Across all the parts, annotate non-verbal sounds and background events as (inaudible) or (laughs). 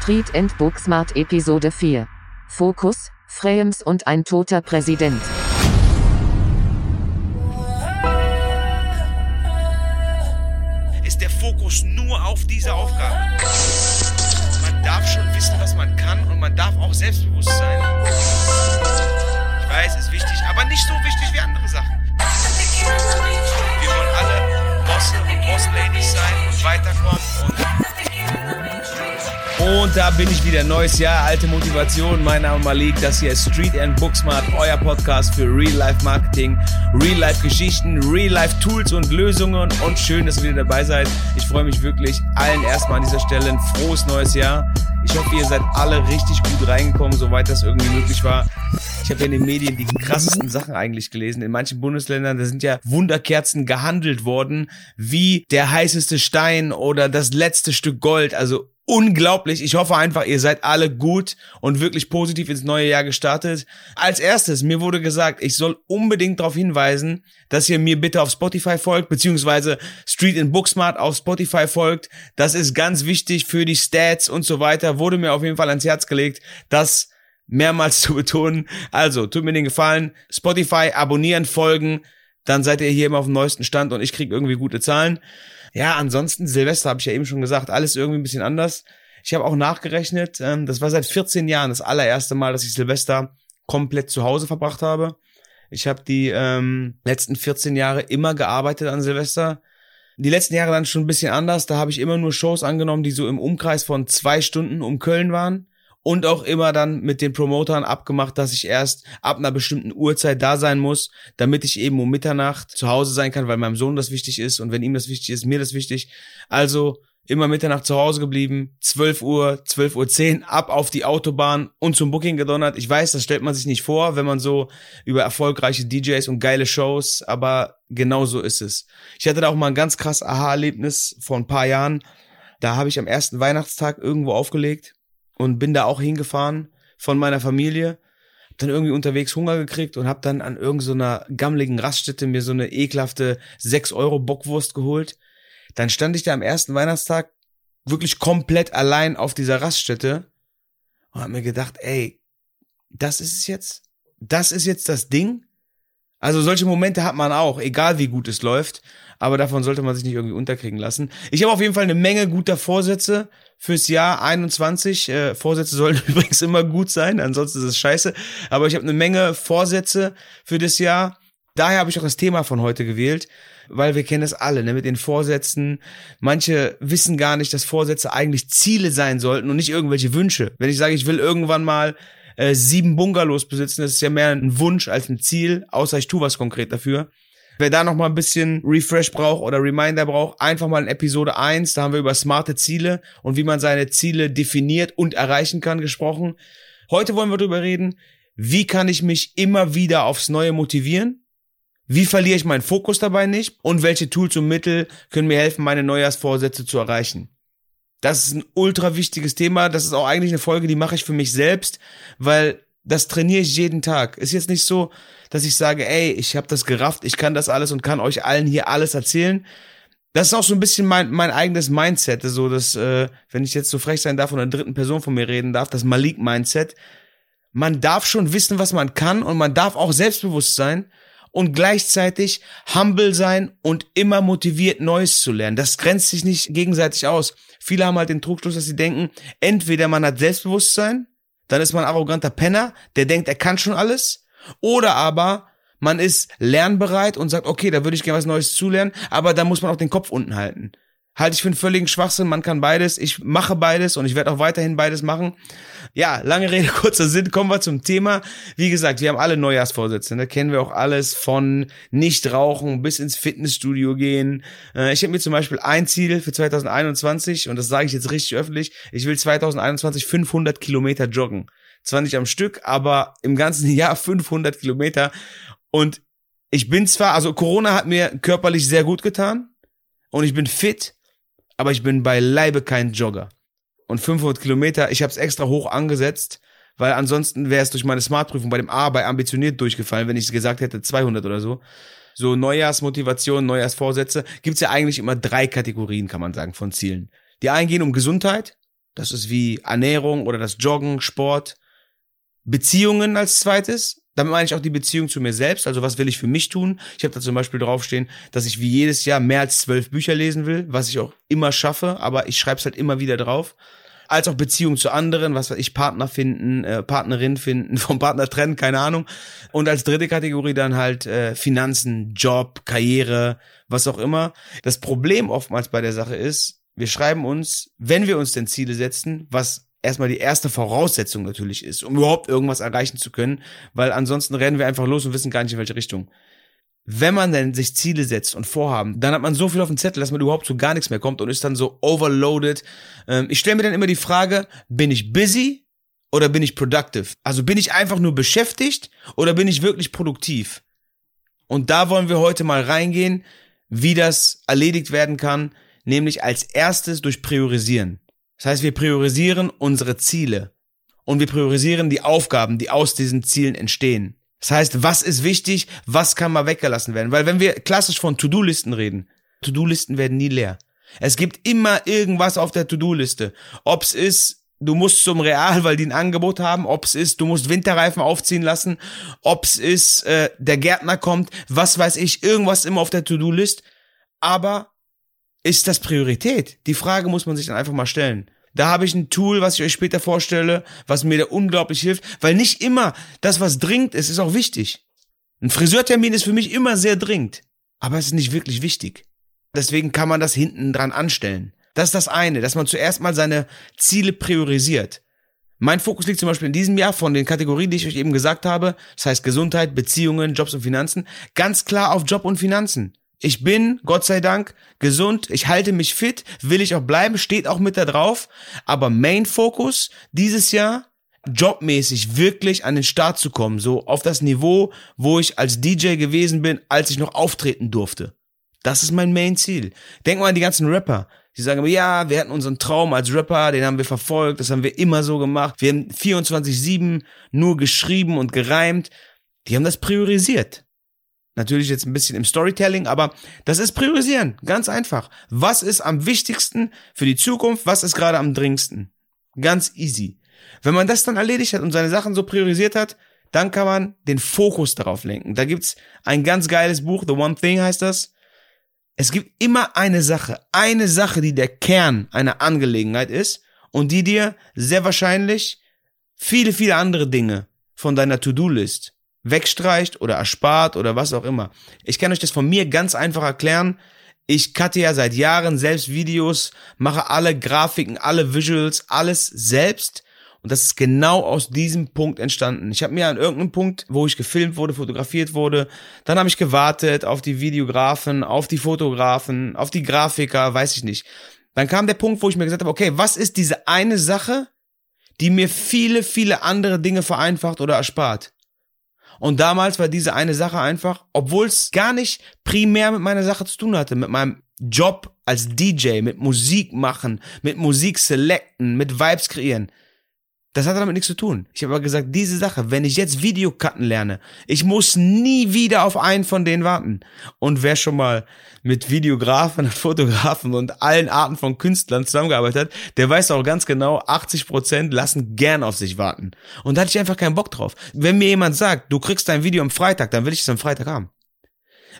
Street and Booksmart Episode 4. Fokus, Frames und ein toter Präsident. ist der Fokus nur auf diese Aufgabe. Man darf schon wissen, was man kann und man darf auch selbstbewusst sein. Ich weiß, ist wichtig, aber nicht so wichtig wie andere Sachen. Wir wollen alle Bosse und Bossladies sein und weiterkommen und und da bin ich wieder. Neues Jahr, alte Motivation. Mein Name ist Malik. Das hier ist Street and Booksmart, euer Podcast für Real-Life Marketing, Real-Life Geschichten, Real-Life Tools und Lösungen. Und schön, dass ihr wieder dabei seid. Ich freue mich wirklich allen erstmal an dieser Stelle ein frohes neues Jahr. Ich hoffe, ihr seid alle richtig gut reingekommen, soweit das irgendwie möglich war. Ich habe ja in den Medien die krassesten Sachen eigentlich gelesen. In manchen Bundesländern, da sind ja Wunderkerzen gehandelt worden, wie der heißeste Stein oder das letzte Stück Gold. Also unglaublich. Ich hoffe einfach, ihr seid alle gut und wirklich positiv ins neue Jahr gestartet. Als erstes, mir wurde gesagt, ich soll unbedingt darauf hinweisen, dass ihr mir bitte auf Spotify folgt, beziehungsweise Street in Booksmart auf Spotify folgt. Das ist ganz wichtig für die Stats und so weiter. Wurde mir auf jeden Fall ans Herz gelegt, das mehrmals zu betonen. Also, tut mir den Gefallen, Spotify abonnieren, folgen, dann seid ihr hier immer auf dem neuesten Stand und ich krieg irgendwie gute Zahlen. Ja, ansonsten, Silvester habe ich ja eben schon gesagt, alles irgendwie ein bisschen anders. Ich habe auch nachgerechnet, ähm, das war seit 14 Jahren das allererste Mal, dass ich Silvester komplett zu Hause verbracht habe. Ich habe die ähm, letzten 14 Jahre immer gearbeitet an Silvester. Die letzten Jahre dann schon ein bisschen anders. Da habe ich immer nur Shows angenommen, die so im Umkreis von zwei Stunden um Köln waren und auch immer dann mit den Promotern abgemacht, dass ich erst ab einer bestimmten Uhrzeit da sein muss, damit ich eben um Mitternacht zu Hause sein kann, weil meinem Sohn das wichtig ist und wenn ihm das wichtig ist, mir das wichtig. Also immer Mitternacht zu Hause geblieben, 12 Uhr, 12 Uhr 10, ab auf die Autobahn und zum Booking gedonnert. Ich weiß, das stellt man sich nicht vor, wenn man so über erfolgreiche DJs und geile Shows, aber genau so ist es. Ich hatte da auch mal ein ganz krass Aha-Erlebnis vor ein paar Jahren. Da habe ich am ersten Weihnachtstag irgendwo aufgelegt und bin da auch hingefahren von meiner Familie. Hab dann irgendwie unterwegs Hunger gekriegt und hab dann an irgendeiner so gammeligen Raststätte mir so eine ekelhafte 6 Euro Bockwurst geholt. Dann stand ich da am ersten Weihnachtstag wirklich komplett allein auf dieser Raststätte und hab mir gedacht, ey, das ist es jetzt? Das ist jetzt das Ding? Also solche Momente hat man auch, egal wie gut es läuft, aber davon sollte man sich nicht irgendwie unterkriegen lassen. Ich habe auf jeden Fall eine Menge guter Vorsätze fürs Jahr 21. Äh, Vorsätze sollen (laughs) übrigens immer gut sein, ansonsten ist es scheiße. Aber ich habe eine Menge Vorsätze für das Jahr. Daher habe ich auch das Thema von heute gewählt, weil wir kennen es alle, ne, mit den Vorsätzen. Manche wissen gar nicht, dass Vorsätze eigentlich Ziele sein sollten und nicht irgendwelche Wünsche. Wenn ich sage, ich will irgendwann mal äh, sieben Bungalows besitzen. Das ist ja mehr ein Wunsch als ein Ziel, außer ich tue was konkret dafür. Wer da noch mal ein bisschen Refresh braucht oder Reminder braucht, einfach mal in Episode 1, da haben wir über smarte Ziele und wie man seine Ziele definiert und erreichen kann gesprochen. Heute wollen wir darüber reden, wie kann ich mich immer wieder aufs Neue motivieren? Wie verliere ich meinen Fokus dabei nicht? Und welche Tools und Mittel können mir helfen, meine Neujahrsvorsätze zu erreichen? Das ist ein ultra wichtiges Thema. Das ist auch eigentlich eine Folge, die mache ich für mich selbst, weil das trainiere ich jeden Tag. Ist jetzt nicht so, dass ich sage, ey, ich habe das gerafft, ich kann das alles und kann euch allen hier alles erzählen. Das ist auch so ein bisschen mein, mein eigenes Mindset, so dass, äh, wenn ich jetzt so frech sein darf und einer dritten Person von mir reden darf, das Malik-Mindset. Man darf schon wissen, was man kann und man darf auch selbstbewusst sein und gleichzeitig humble sein und immer motiviert, Neues zu lernen. Das grenzt sich nicht gegenseitig aus. Viele haben halt den Trugschluss, dass sie denken, entweder man hat Selbstbewusstsein, dann ist man ein arroganter Penner, der denkt, er kann schon alles, oder aber man ist lernbereit und sagt, okay, da würde ich gerne was Neues zulernen, aber da muss man auch den Kopf unten halten halte ich für einen völligen Schwachsinn. Man kann beides. Ich mache beides und ich werde auch weiterhin beides machen. Ja, lange Rede, (laughs) kurzer Sinn. Kommen wir zum Thema. Wie gesagt, wir haben alle Neujahrsvorsätze. Da ne? kennen wir auch alles von nicht rauchen bis ins Fitnessstudio gehen. Äh, ich habe mir zum Beispiel ein Ziel für 2021 und das sage ich jetzt richtig öffentlich. Ich will 2021 500 Kilometer joggen. Zwar nicht am Stück, aber im ganzen (laughs) Jahr 500 Kilometer. Und ich bin zwar, also Corona hat mir körperlich sehr gut getan und ich bin fit, aber ich bin beileibe kein Jogger. Und 500 Kilometer, ich habe es extra hoch angesetzt, weil ansonsten wäre es durch meine Smartprüfung bei dem A bei ambitioniert durchgefallen, wenn ich gesagt hätte 200 oder so. So Neujahrsmotivation, Neujahrsvorsätze, gibt's ja eigentlich immer drei Kategorien, kann man sagen, von Zielen. Die einen gehen um Gesundheit, Das ist wie Ernährung oder das Joggen, Sport. Beziehungen als zweites. Damit meine ich auch die Beziehung zu mir selbst. Also was will ich für mich tun? Ich habe da zum Beispiel draufstehen, dass ich wie jedes Jahr mehr als zwölf Bücher lesen will, was ich auch immer schaffe, aber ich schreibe es halt immer wieder drauf. Als auch Beziehung zu anderen, was weiß ich, Partner finden, äh, Partnerin finden, (laughs) vom Partner trennen, keine Ahnung. Und als dritte Kategorie dann halt äh, Finanzen, Job, Karriere, was auch immer. Das Problem oftmals bei der Sache ist, wir schreiben uns, wenn wir uns denn Ziele setzen, was erstmal die erste Voraussetzung natürlich ist, um überhaupt irgendwas erreichen zu können, weil ansonsten rennen wir einfach los und wissen gar nicht in welche Richtung. Wenn man denn sich Ziele setzt und Vorhaben, dann hat man so viel auf dem Zettel, dass man überhaupt zu gar nichts mehr kommt und ist dann so overloaded. Ähm, ich stelle mir dann immer die Frage, bin ich busy oder bin ich productive? Also bin ich einfach nur beschäftigt oder bin ich wirklich produktiv? Und da wollen wir heute mal reingehen, wie das erledigt werden kann, nämlich als erstes durch Priorisieren. Das heißt, wir priorisieren unsere Ziele und wir priorisieren die Aufgaben, die aus diesen Zielen entstehen. Das heißt, was ist wichtig, was kann mal weggelassen werden? Weil wenn wir klassisch von To-Do-Listen reden, To-Do-Listen werden nie leer. Es gibt immer irgendwas auf der To-Do-Liste. Ob's ist, du musst zum Real, weil die ein Angebot haben, ob's ist, du musst Winterreifen aufziehen lassen, ob's ist, äh, der Gärtner kommt, was weiß ich, irgendwas immer auf der To-Do-List. Aber ist das Priorität? Die Frage muss man sich dann einfach mal stellen. Da habe ich ein Tool, was ich euch später vorstelle, was mir da unglaublich hilft, weil nicht immer das, was dringend ist, ist auch wichtig. Ein Friseurtermin ist für mich immer sehr dringend, aber es ist nicht wirklich wichtig. Deswegen kann man das hinten dran anstellen. Das ist das eine, dass man zuerst mal seine Ziele priorisiert. Mein Fokus liegt zum Beispiel in diesem Jahr von den Kategorien, die ich euch eben gesagt habe, das heißt Gesundheit, Beziehungen, Jobs und Finanzen, ganz klar auf Job und Finanzen. Ich bin, Gott sei Dank, gesund, ich halte mich fit, will ich auch bleiben, steht auch mit da drauf. Aber Main Focus dieses Jahr, jobmäßig wirklich an den Start zu kommen, so auf das Niveau, wo ich als DJ gewesen bin, als ich noch auftreten durfte. Das ist mein Main Ziel. Denk mal an die ganzen Rapper. Die sagen immer, ja, wir hatten unseren Traum als Rapper, den haben wir verfolgt, das haben wir immer so gemacht. Wir haben 24-7 nur geschrieben und gereimt. Die haben das priorisiert. Natürlich jetzt ein bisschen im Storytelling, aber das ist priorisieren. Ganz einfach. Was ist am wichtigsten für die Zukunft? Was ist gerade am dringendsten? Ganz easy. Wenn man das dann erledigt hat und seine Sachen so priorisiert hat, dann kann man den Fokus darauf lenken. Da gibt's ein ganz geiles Buch, The One Thing heißt das. Es gibt immer eine Sache, eine Sache, die der Kern einer Angelegenheit ist und die dir sehr wahrscheinlich viele, viele andere Dinge von deiner To-Do-List wegstreicht oder erspart oder was auch immer. Ich kann euch das von mir ganz einfach erklären. Ich cutte ja seit Jahren selbst Videos, mache alle Grafiken, alle Visuals, alles selbst. Und das ist genau aus diesem Punkt entstanden. Ich habe mir an irgendeinem Punkt, wo ich gefilmt wurde, fotografiert wurde, dann habe ich gewartet auf die Videografen, auf die Fotografen, auf die Grafiker, weiß ich nicht. Dann kam der Punkt, wo ich mir gesagt habe, okay, was ist diese eine Sache, die mir viele, viele andere Dinge vereinfacht oder erspart? Und damals war diese eine Sache einfach, obwohl es gar nicht primär mit meiner Sache zu tun hatte, mit meinem Job als DJ, mit Musik machen, mit Musik selecten, mit Vibes kreieren. Das hat damit nichts zu tun. Ich habe aber gesagt, diese Sache, wenn ich jetzt Videocutten lerne, ich muss nie wieder auf einen von denen warten. Und wer schon mal mit Videografen und (laughs) Fotografen und allen Arten von Künstlern zusammengearbeitet hat, der weiß auch ganz genau, 80 Prozent lassen gern auf sich warten. Und da hatte ich einfach keinen Bock drauf. Wenn mir jemand sagt, du kriegst dein Video am Freitag, dann will ich es am Freitag haben.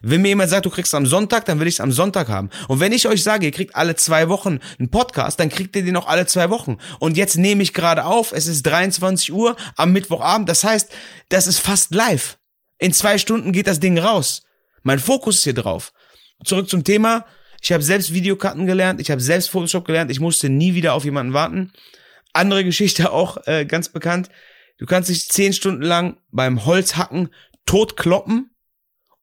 Wenn mir jemand sagt, du kriegst am Sonntag, dann will ich es am Sonntag haben. Und wenn ich euch sage, ihr kriegt alle zwei Wochen einen Podcast, dann kriegt ihr den auch alle zwei Wochen. Und jetzt nehme ich gerade auf, es ist 23 Uhr am Mittwochabend. Das heißt, das ist fast live. In zwei Stunden geht das Ding raus. Mein Fokus ist hier drauf. Zurück zum Thema. Ich habe selbst Videokarten gelernt, ich habe selbst Photoshop gelernt, ich musste nie wieder auf jemanden warten. Andere Geschichte (laughs) auch äh, ganz bekannt. Du kannst dich zehn Stunden lang beim Holzhacken totkloppen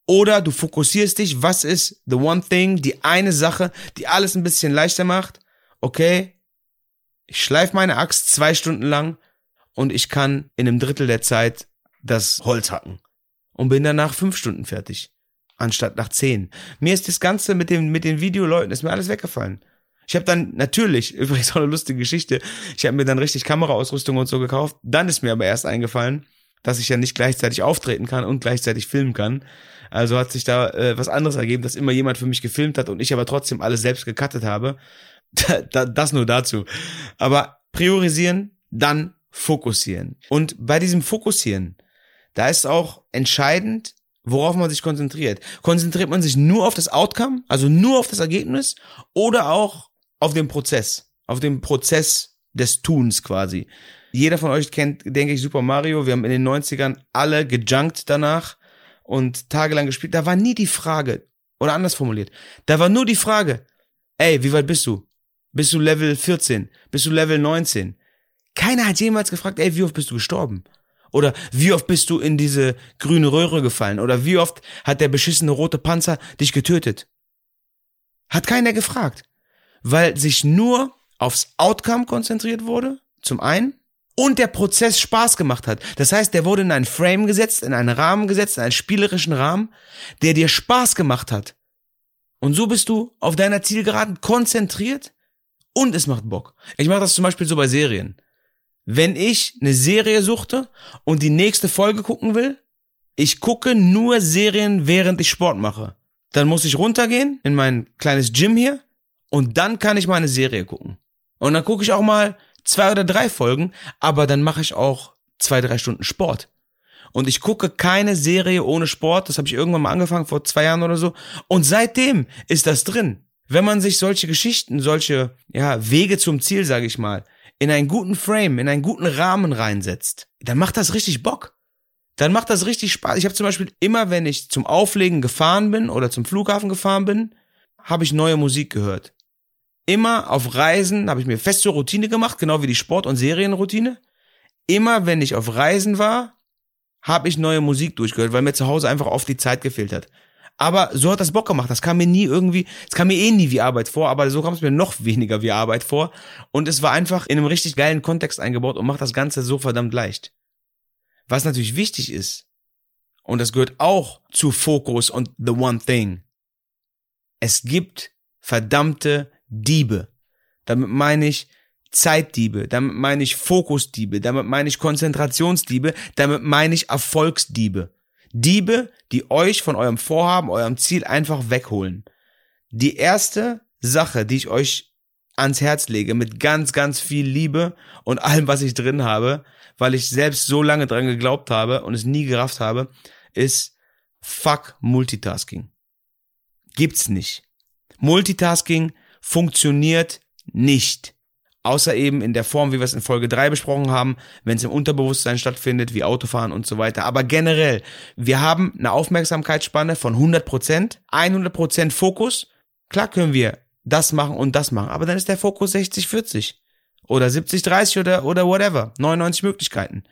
oder du fokussierst dich, was ist the one thing, die eine Sache, die alles ein bisschen leichter macht. Okay, ich schleife meine Axt zwei Stunden lang und ich kann in einem Drittel der Zeit das Holz hacken. Und bin danach fünf Stunden fertig. Anstatt nach zehn. Mir ist das Ganze mit, dem, mit den Videoleuten, ist mir alles weggefallen. Ich habe dann natürlich, (laughs) übrigens auch eine lustige Geschichte, ich habe mir dann richtig Kameraausrüstung und so gekauft. Dann ist mir aber erst eingefallen, dass ich ja nicht gleichzeitig auftreten kann und gleichzeitig filmen kann. Also hat sich da äh, was anderes ergeben, dass immer jemand für mich gefilmt hat und ich aber trotzdem alles selbst gecuttet habe. (laughs) das nur dazu. Aber priorisieren, dann fokussieren. Und bei diesem Fokussieren, da ist auch entscheidend, worauf man sich konzentriert. Konzentriert man sich nur auf das Outcome, also nur auf das Ergebnis oder auch auf den Prozess, auf den Prozess des Tuns quasi. Jeder von euch kennt, denke ich, Super Mario. Wir haben in den 90ern alle gejunkt danach und tagelang gespielt. Da war nie die Frage, oder anders formuliert, da war nur die Frage, ey, wie weit bist du? Bist du Level 14? Bist du Level 19? Keiner hat jemals gefragt, ey, wie oft bist du gestorben? Oder wie oft bist du in diese grüne Röhre gefallen? Oder wie oft hat der beschissene rote Panzer dich getötet? Hat keiner gefragt. Weil sich nur aufs Outcome konzentriert wurde, zum einen, und der Prozess Spaß gemacht hat. Das heißt, der wurde in einen Frame gesetzt, in einen Rahmen gesetzt, in einen spielerischen Rahmen, der dir Spaß gemacht hat. Und so bist du auf deiner Zielgeraden konzentriert und es macht Bock. Ich mache das zum Beispiel so bei Serien. Wenn ich eine Serie suchte und die nächste Folge gucken will, ich gucke nur Serien, während ich Sport mache. Dann muss ich runtergehen in mein kleines Gym hier und dann kann ich meine Serie gucken. Und dann gucke ich auch mal zwei oder drei Folgen, aber dann mache ich auch zwei, drei Stunden Sport. Und ich gucke keine Serie ohne Sport. Das habe ich irgendwann mal angefangen, vor zwei Jahren oder so. Und seitdem ist das drin. Wenn man sich solche Geschichten, solche ja, Wege zum Ziel, sage ich mal, in einen guten Frame, in einen guten Rahmen reinsetzt, dann macht das richtig Bock. Dann macht das richtig Spaß. Ich habe zum Beispiel immer, wenn ich zum Auflegen gefahren bin oder zum Flughafen gefahren bin, habe ich neue Musik gehört immer auf Reisen, habe ich mir feste Routine gemacht, genau wie die Sport- und Serienroutine. Immer wenn ich auf Reisen war, habe ich neue Musik durchgehört, weil mir zu Hause einfach oft die Zeit gefehlt hat. Aber so hat das Bock gemacht. Das kam mir nie irgendwie, es kam mir eh nie wie Arbeit vor, aber so kam es mir noch (laughs) weniger wie Arbeit vor. Und es war einfach in einem richtig geilen Kontext eingebaut und macht das Ganze so verdammt leicht. Was natürlich wichtig ist, und das gehört auch zu Fokus und The One Thing. Es gibt verdammte Diebe. Damit meine ich Zeitdiebe, damit meine ich Fokusdiebe, damit meine ich Konzentrationsdiebe, damit meine ich Erfolgsdiebe. Diebe, die euch von eurem Vorhaben, eurem Ziel einfach wegholen. Die erste Sache, die ich euch ans Herz lege, mit ganz, ganz viel Liebe und allem, was ich drin habe, weil ich selbst so lange dran geglaubt habe und es nie gerafft habe, ist fuck Multitasking. Gibt's nicht. Multitasking funktioniert nicht. Außer eben in der Form, wie wir es in Folge 3 besprochen haben, wenn es im Unterbewusstsein stattfindet, wie Autofahren und so weiter. Aber generell, wir haben eine Aufmerksamkeitsspanne von 100%, Prozent, 100 Prozent Fokus. Klar können wir das machen und das machen, aber dann ist der Fokus 60-40 oder 70-30 oder, oder whatever. 99 Möglichkeiten.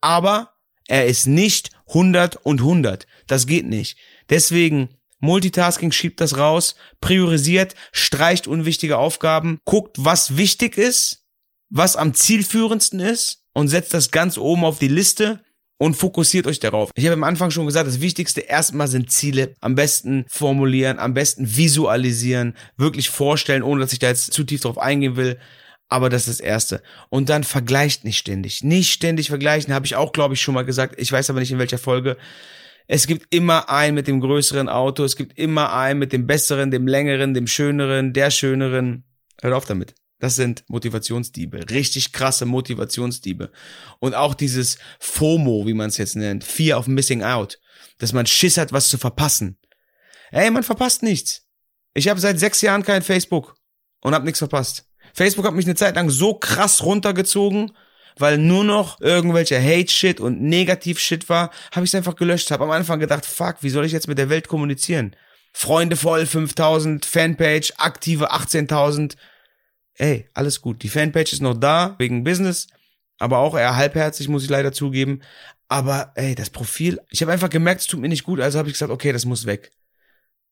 Aber er ist nicht 100 und 100. Das geht nicht. Deswegen Multitasking schiebt das raus, priorisiert, streicht unwichtige Aufgaben, guckt, was wichtig ist, was am zielführendsten ist und setzt das ganz oben auf die Liste und fokussiert euch darauf. Ich habe am Anfang schon gesagt, das Wichtigste erstmal sind Ziele. Am besten formulieren, am besten visualisieren, wirklich vorstellen, ohne dass ich da jetzt zu tief drauf eingehen will. Aber das ist das Erste. Und dann vergleicht nicht ständig. Nicht ständig vergleichen, habe ich auch, glaube ich, schon mal gesagt. Ich weiß aber nicht in welcher Folge. Es gibt immer einen mit dem größeren Auto, es gibt immer einen mit dem besseren, dem längeren, dem schöneren, der schöneren. Hört auf damit. Das sind Motivationsdiebe, richtig krasse Motivationsdiebe. Und auch dieses FOMO, wie man es jetzt nennt, Fear of Missing Out, dass man Schiss hat, was zu verpassen. Ey, man verpasst nichts. Ich habe seit sechs Jahren kein Facebook und habe nichts verpasst. Facebook hat mich eine Zeit lang so krass runtergezogen, weil nur noch irgendwelche Hate-Shit und Negativ-Shit war, habe ich es einfach gelöscht. Habe am Anfang gedacht, fuck, wie soll ich jetzt mit der Welt kommunizieren? Freunde voll 5000, Fanpage, aktive 18.000. Ey, alles gut. Die Fanpage ist noch da, wegen Business, aber auch eher halbherzig, muss ich leider zugeben. Aber ey, das Profil, ich habe einfach gemerkt, es tut mir nicht gut, also habe ich gesagt, okay, das muss weg.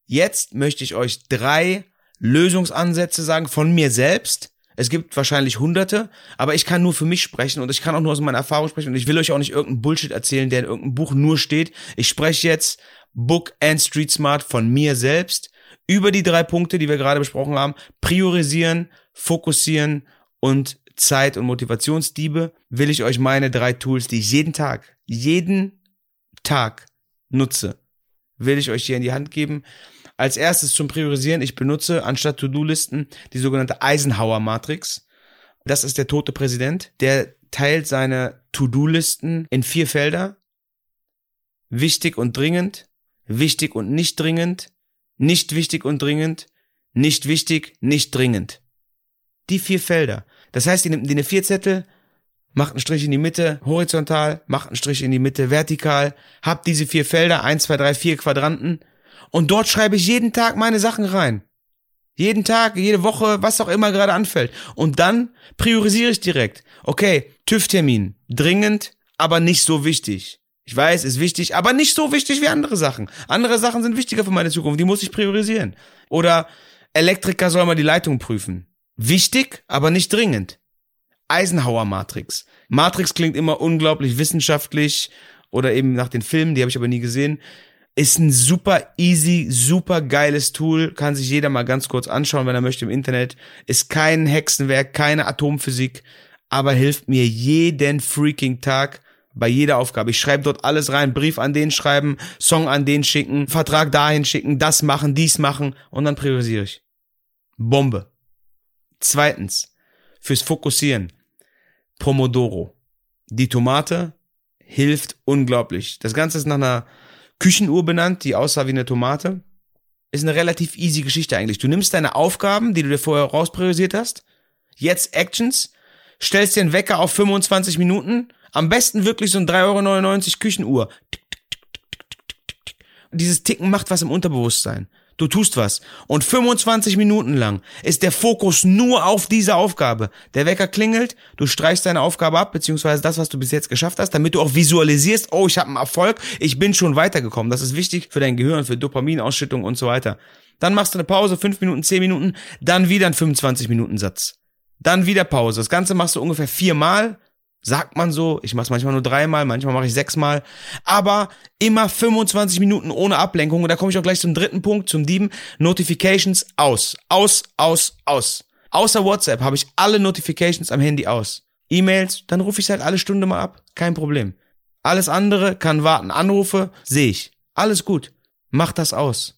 Jetzt möchte ich euch drei Lösungsansätze sagen von mir selbst, es gibt wahrscheinlich hunderte, aber ich kann nur für mich sprechen und ich kann auch nur aus meiner Erfahrung sprechen und ich will euch auch nicht irgendeinen Bullshit erzählen, der in irgendeinem Buch nur steht. Ich spreche jetzt Book and Street Smart von mir selbst über die drei Punkte, die wir gerade besprochen haben. Priorisieren, fokussieren und Zeit- und Motivationsdiebe will ich euch meine drei Tools, die ich jeden Tag, jeden Tag nutze, will ich euch hier in die Hand geben. Als erstes zum Priorisieren, ich benutze anstatt To-Do-Listen die sogenannte Eisenhower-Matrix. Das ist der tote Präsident, der teilt seine To-Do-Listen in vier Felder. Wichtig und dringend, wichtig und nicht dringend, nicht wichtig und dringend, nicht wichtig, nicht dringend. Die vier Felder. Das heißt, die nimmt die vier Zettel, macht einen Strich in die Mitte, horizontal, macht einen Strich in die Mitte, vertikal, habt diese vier Felder, eins, zwei, drei, vier Quadranten und dort schreibe ich jeden Tag meine Sachen rein. Jeden Tag, jede Woche, was auch immer gerade anfällt. Und dann priorisiere ich direkt. Okay, TÜV-Termin, dringend, aber nicht so wichtig. Ich weiß, ist wichtig, aber nicht so wichtig wie andere Sachen. Andere Sachen sind wichtiger für meine Zukunft, die muss ich priorisieren. Oder Elektriker soll mal die Leitung prüfen. Wichtig, aber nicht dringend. Eisenhower Matrix. Matrix klingt immer unglaublich wissenschaftlich oder eben nach den Filmen, die habe ich aber nie gesehen. Ist ein super easy, super geiles Tool, kann sich jeder mal ganz kurz anschauen, wenn er möchte im Internet. Ist kein Hexenwerk, keine Atomphysik, aber hilft mir jeden freaking Tag bei jeder Aufgabe. Ich schreibe dort alles rein, Brief an den schreiben, Song an den schicken, Vertrag dahin schicken, das machen, dies machen und dann priorisiere ich. Bombe. Zweitens, fürs Fokussieren. Pomodoro. Die Tomate hilft unglaublich. Das Ganze ist nach einer Küchenuhr benannt, die aussah wie eine Tomate. Ist eine relativ easy Geschichte eigentlich. Du nimmst deine Aufgaben, die du dir vorher rauspriorisiert hast, jetzt Actions, stellst einen Wecker auf 25 Minuten, am besten wirklich so ein 3,99 Euro Küchenuhr. Dieses Ticken macht was im Unterbewusstsein. Du tust was. Und 25 Minuten lang ist der Fokus nur auf diese Aufgabe. Der Wecker klingelt, du streichst deine Aufgabe ab, beziehungsweise das, was du bis jetzt geschafft hast, damit du auch visualisierst, oh, ich habe einen Erfolg, ich bin schon weitergekommen. Das ist wichtig für dein Gehirn, für Dopaminausschüttung und so weiter. Dann machst du eine Pause, 5 Minuten, 10 Minuten, dann wieder ein 25 Minuten Satz. Dann wieder Pause. Das Ganze machst du ungefähr viermal Sagt man so. Ich mache es manchmal nur dreimal, manchmal mache ich sechsmal. Aber immer 25 Minuten ohne Ablenkung. Und da komme ich auch gleich zum dritten Punkt, zum Dieben. Notifications aus. Aus, aus, aus. Außer WhatsApp habe ich alle Notifications am Handy aus. E-Mails, dann rufe ich halt alle Stunde mal ab. Kein Problem. Alles andere kann warten. Anrufe, sehe ich. Alles gut. Mach das aus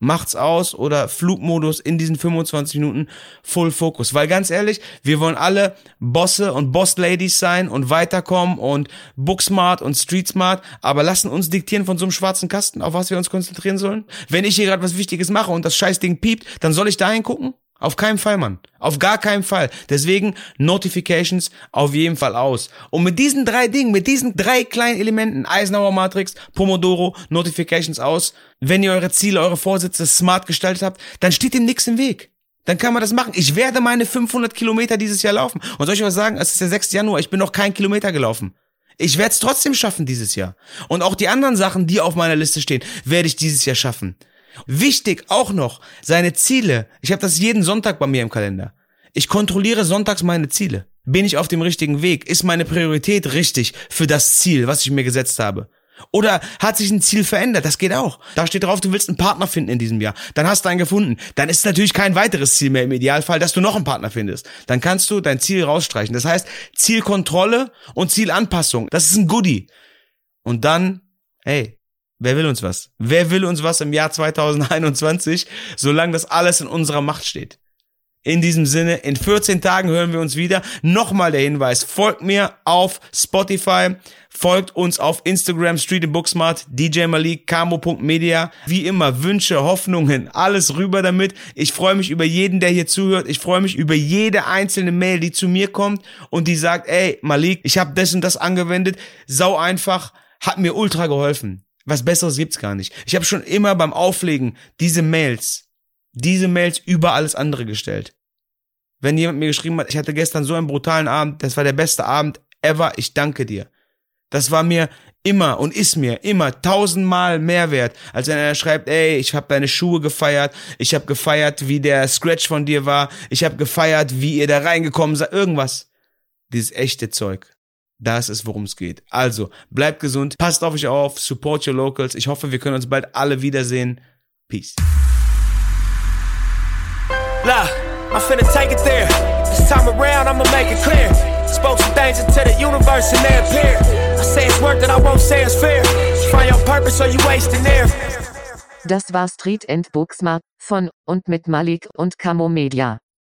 macht's aus oder Flugmodus in diesen 25 Minuten Full Focus. Weil ganz ehrlich, wir wollen alle Bosse und Boss-Ladies sein und weiterkommen und Booksmart und Streetsmart, aber lassen uns diktieren von so einem schwarzen Kasten, auf was wir uns konzentrieren sollen. Wenn ich hier gerade was Wichtiges mache und das Scheißding piept, dann soll ich dahin gucken? Auf keinen Fall, Mann. Auf gar keinen Fall. Deswegen Notifications auf jeden Fall aus. Und mit diesen drei Dingen, mit diesen drei kleinen Elementen, Eisenhower Matrix, Pomodoro, Notifications aus, wenn ihr eure Ziele, eure Vorsätze smart gestaltet habt, dann steht dem nichts im Weg. Dann kann man das machen. Ich werde meine 500 Kilometer dieses Jahr laufen. Und soll ich was sagen? Es ist der 6. Januar. Ich bin noch kein Kilometer gelaufen. Ich werde es trotzdem schaffen dieses Jahr. Und auch die anderen Sachen, die auf meiner Liste stehen, werde ich dieses Jahr schaffen. Wichtig auch noch, seine Ziele. Ich habe das jeden Sonntag bei mir im Kalender. Ich kontrolliere sonntags meine Ziele. Bin ich auf dem richtigen Weg? Ist meine Priorität richtig für das Ziel, was ich mir gesetzt habe? Oder hat sich ein Ziel verändert? Das geht auch. Da steht drauf, du willst einen Partner finden in diesem Jahr. Dann hast du einen gefunden. Dann ist natürlich kein weiteres Ziel mehr im Idealfall, dass du noch einen Partner findest. Dann kannst du dein Ziel rausstreichen. Das heißt, Zielkontrolle und Zielanpassung. Das ist ein Goodie. Und dann, hey, Wer will uns was? Wer will uns was im Jahr 2021, solange das alles in unserer Macht steht? In diesem Sinne, in 14 Tagen hören wir uns wieder. Nochmal der Hinweis, folgt mir auf Spotify, folgt uns auf Instagram, Street and Booksmart, DJ Malik, Camo.media. Wie immer, Wünsche, Hoffnungen, alles rüber damit. Ich freue mich über jeden, der hier zuhört. Ich freue mich über jede einzelne Mail, die zu mir kommt und die sagt, ey, Malik, ich habe das und das angewendet. Sau einfach, hat mir ultra geholfen. Was Besseres gibt's gar nicht. Ich habe schon immer beim Auflegen diese Mails, diese Mails über alles andere gestellt. Wenn jemand mir geschrieben hat, ich hatte gestern so einen brutalen Abend, das war der beste Abend ever, ich danke dir. Das war mir immer und ist mir immer tausendmal mehr wert, als wenn er schreibt, ey, ich habe deine Schuhe gefeiert, ich habe gefeiert, wie der Scratch von dir war, ich habe gefeiert, wie ihr da reingekommen seid, irgendwas. Dieses echte Zeug. Das ist, worum es geht. Also, bleibt gesund, passt auf euch auf, support your locals. Ich hoffe, wir können uns bald alle wiedersehen. Peace. Nah, I'm finna take it there. This time around, I'ma make it clear. Spoke some things into the universe and they appear. I say it's work that I won't say it's fair. Find your purpose or you wasting there. Das war Street and Booksmart von und mit Malik und Camo Media.